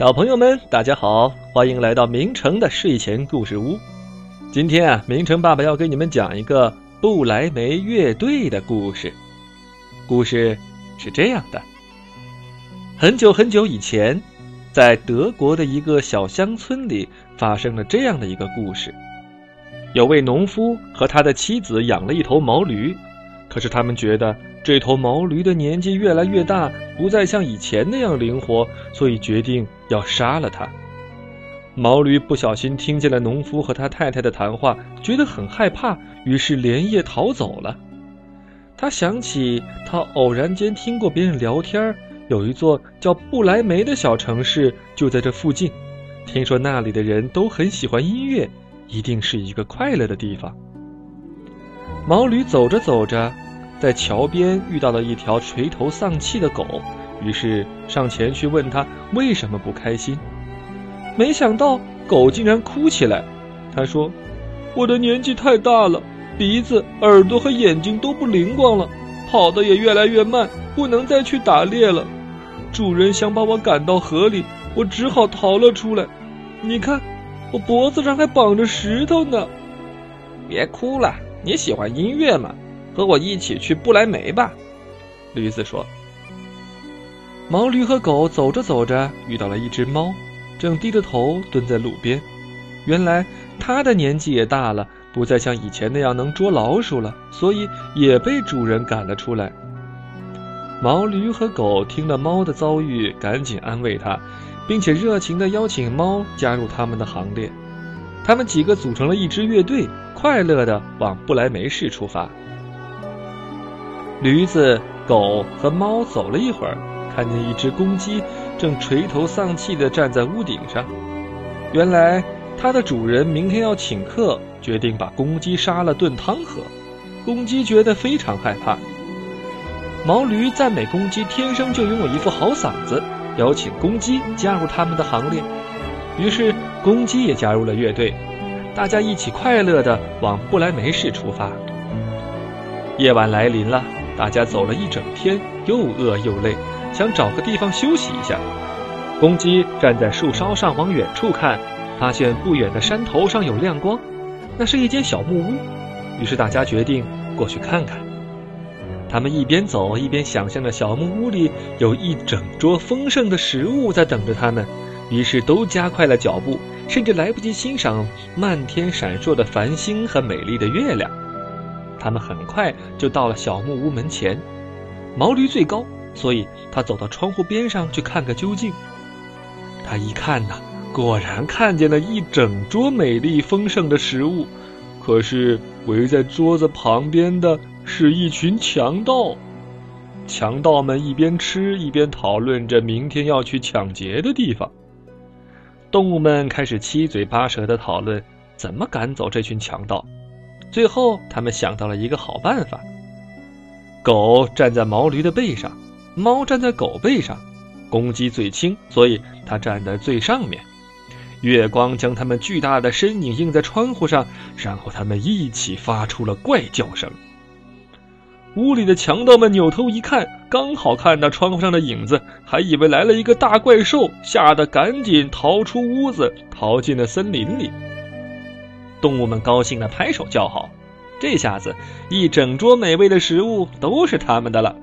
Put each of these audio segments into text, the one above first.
小朋友们，大家好，欢迎来到明成的睡前故事屋。今天啊，明成爸爸要给你们讲一个布莱梅乐队的故事。故事是这样的：很久很久以前，在德国的一个小乡村里，发生了这样的一个故事。有位农夫和他的妻子养了一头毛驴，可是他们觉得这头毛驴的年纪越来越大，不再像以前那样灵活，所以决定要杀了它。毛驴不小心听见了农夫和他太太的谈话，觉得很害怕，于是连夜逃走了。他想起他偶然间听过别人聊天，有一座叫不来梅的小城市就在这附近，听说那里的人都很喜欢音乐。一定是一个快乐的地方。毛驴走着走着，在桥边遇到了一条垂头丧气的狗，于是上前去问他为什么不开心。没想到狗竟然哭起来。他说：“我的年纪太大了，鼻子、耳朵和眼睛都不灵光了，跑得也越来越慢，不能再去打猎了。主人想把我赶到河里，我只好逃了出来。你看。”我脖子上还绑着石头呢，别哭了。你喜欢音乐吗？和我一起去不来梅吧。驴子说。毛驴和狗走着走着，遇到了一只猫，正低着头蹲在路边。原来它的年纪也大了，不再像以前那样能捉老鼠了，所以也被主人赶了出来。毛驴和狗听了猫的遭遇，赶紧安慰它。并且热情地邀请猫加入他们的行列，他们几个组成了一支乐队，快乐地往不来梅市出发。驴子、狗和猫走了一会儿，看见一只公鸡正垂头丧气地站在屋顶上。原来，它的主人明天要请客，决定把公鸡杀了炖汤喝。公鸡觉得非常害怕。毛驴赞美公鸡天生就拥有一副好嗓子。邀请公鸡加入他们的行列，于是公鸡也加入了乐队，大家一起快乐地往不来梅市出发。夜晚来临了，大家走了一整天，又饿又累，想找个地方休息一下。公鸡站在树梢上往远处看，发现不远的山头上有亮光，那是一间小木屋，于是大家决定过去看看。他们一边走一边想象着小木屋里有一整桌丰盛的食物在等着他们，于是都加快了脚步，甚至来不及欣赏漫天闪烁的繁星和美丽的月亮。他们很快就到了小木屋门前，毛驴最高，所以他走到窗户边上去看个究竟。他一看呐，果然看见了一整桌美丽丰盛的食物，可是围在桌子旁边的。是一群强盗，强盗们一边吃一边讨论着明天要去抢劫的地方。动物们开始七嘴八舌的讨论怎么赶走这群强盗。最后，他们想到了一个好办法：狗站在毛驴的背上，猫站在狗背上，公鸡最轻，所以它站在最上面。月光将它们巨大的身影映在窗户上，然后它们一起发出了怪叫声。屋里的强盗们扭头一看，刚好看到窗户上的影子，还以为来了一个大怪兽，吓得赶紧逃出屋子，逃进了森林里。动物们高兴地拍手叫好，这下子一整桌美味的食物都是他们的了。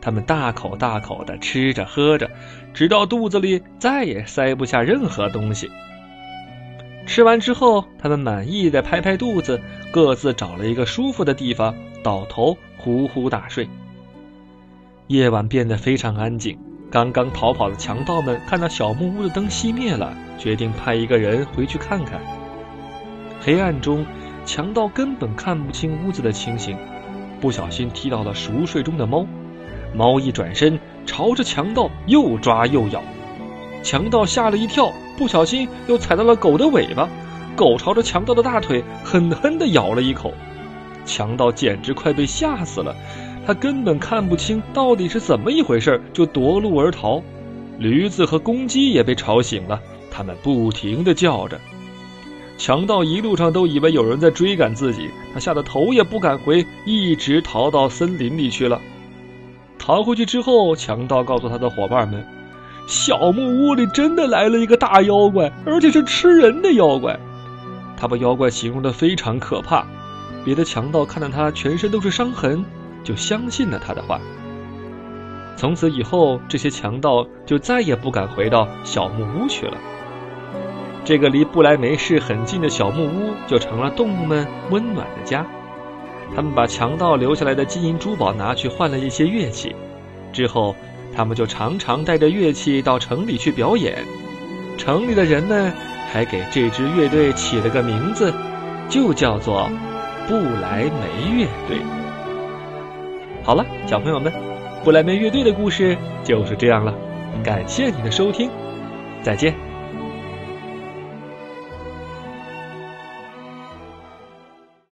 他们大口大口地吃着喝着，直到肚子里再也塞不下任何东西。吃完之后，他们满意的拍拍肚子，各自找了一个舒服的地方倒头呼呼大睡。夜晚变得非常安静。刚刚逃跑的强盗们看到小木屋的灯熄灭了，决定派一个人回去看看。黑暗中，强盗根本看不清屋子的情形，不小心踢到了熟睡中的猫。猫一转身，朝着强盗又抓又咬。强盗吓了一跳，不小心又踩到了狗的尾巴，狗朝着强盗的大腿狠狠地咬了一口，强盗简直快被吓死了，他根本看不清到底是怎么一回事，就夺路而逃。驴子和公鸡也被吵醒了，他们不停地叫着。强盗一路上都以为有人在追赶自己，他吓得头也不敢回，一直逃到森林里去了。逃回去之后，强盗告诉他的伙伴们。小木屋里真的来了一个大妖怪，而且是吃人的妖怪。他把妖怪形容的非常可怕，别的强盗看到他全身都是伤痕，就相信了他的话。从此以后，这些强盗就再也不敢回到小木屋去了。这个离布莱梅市很近的小木屋就成了动物们温暖的家。他们把强盗留下来的金银珠宝拿去换了一些乐器，之后他们就常常带着乐器到城里去表演。城里的人呢，还给这支乐队起了个名字，就叫做“布莱梅乐队”。好了，小朋友们，布莱梅乐队的故事就是这样了。感谢你的收听，再见。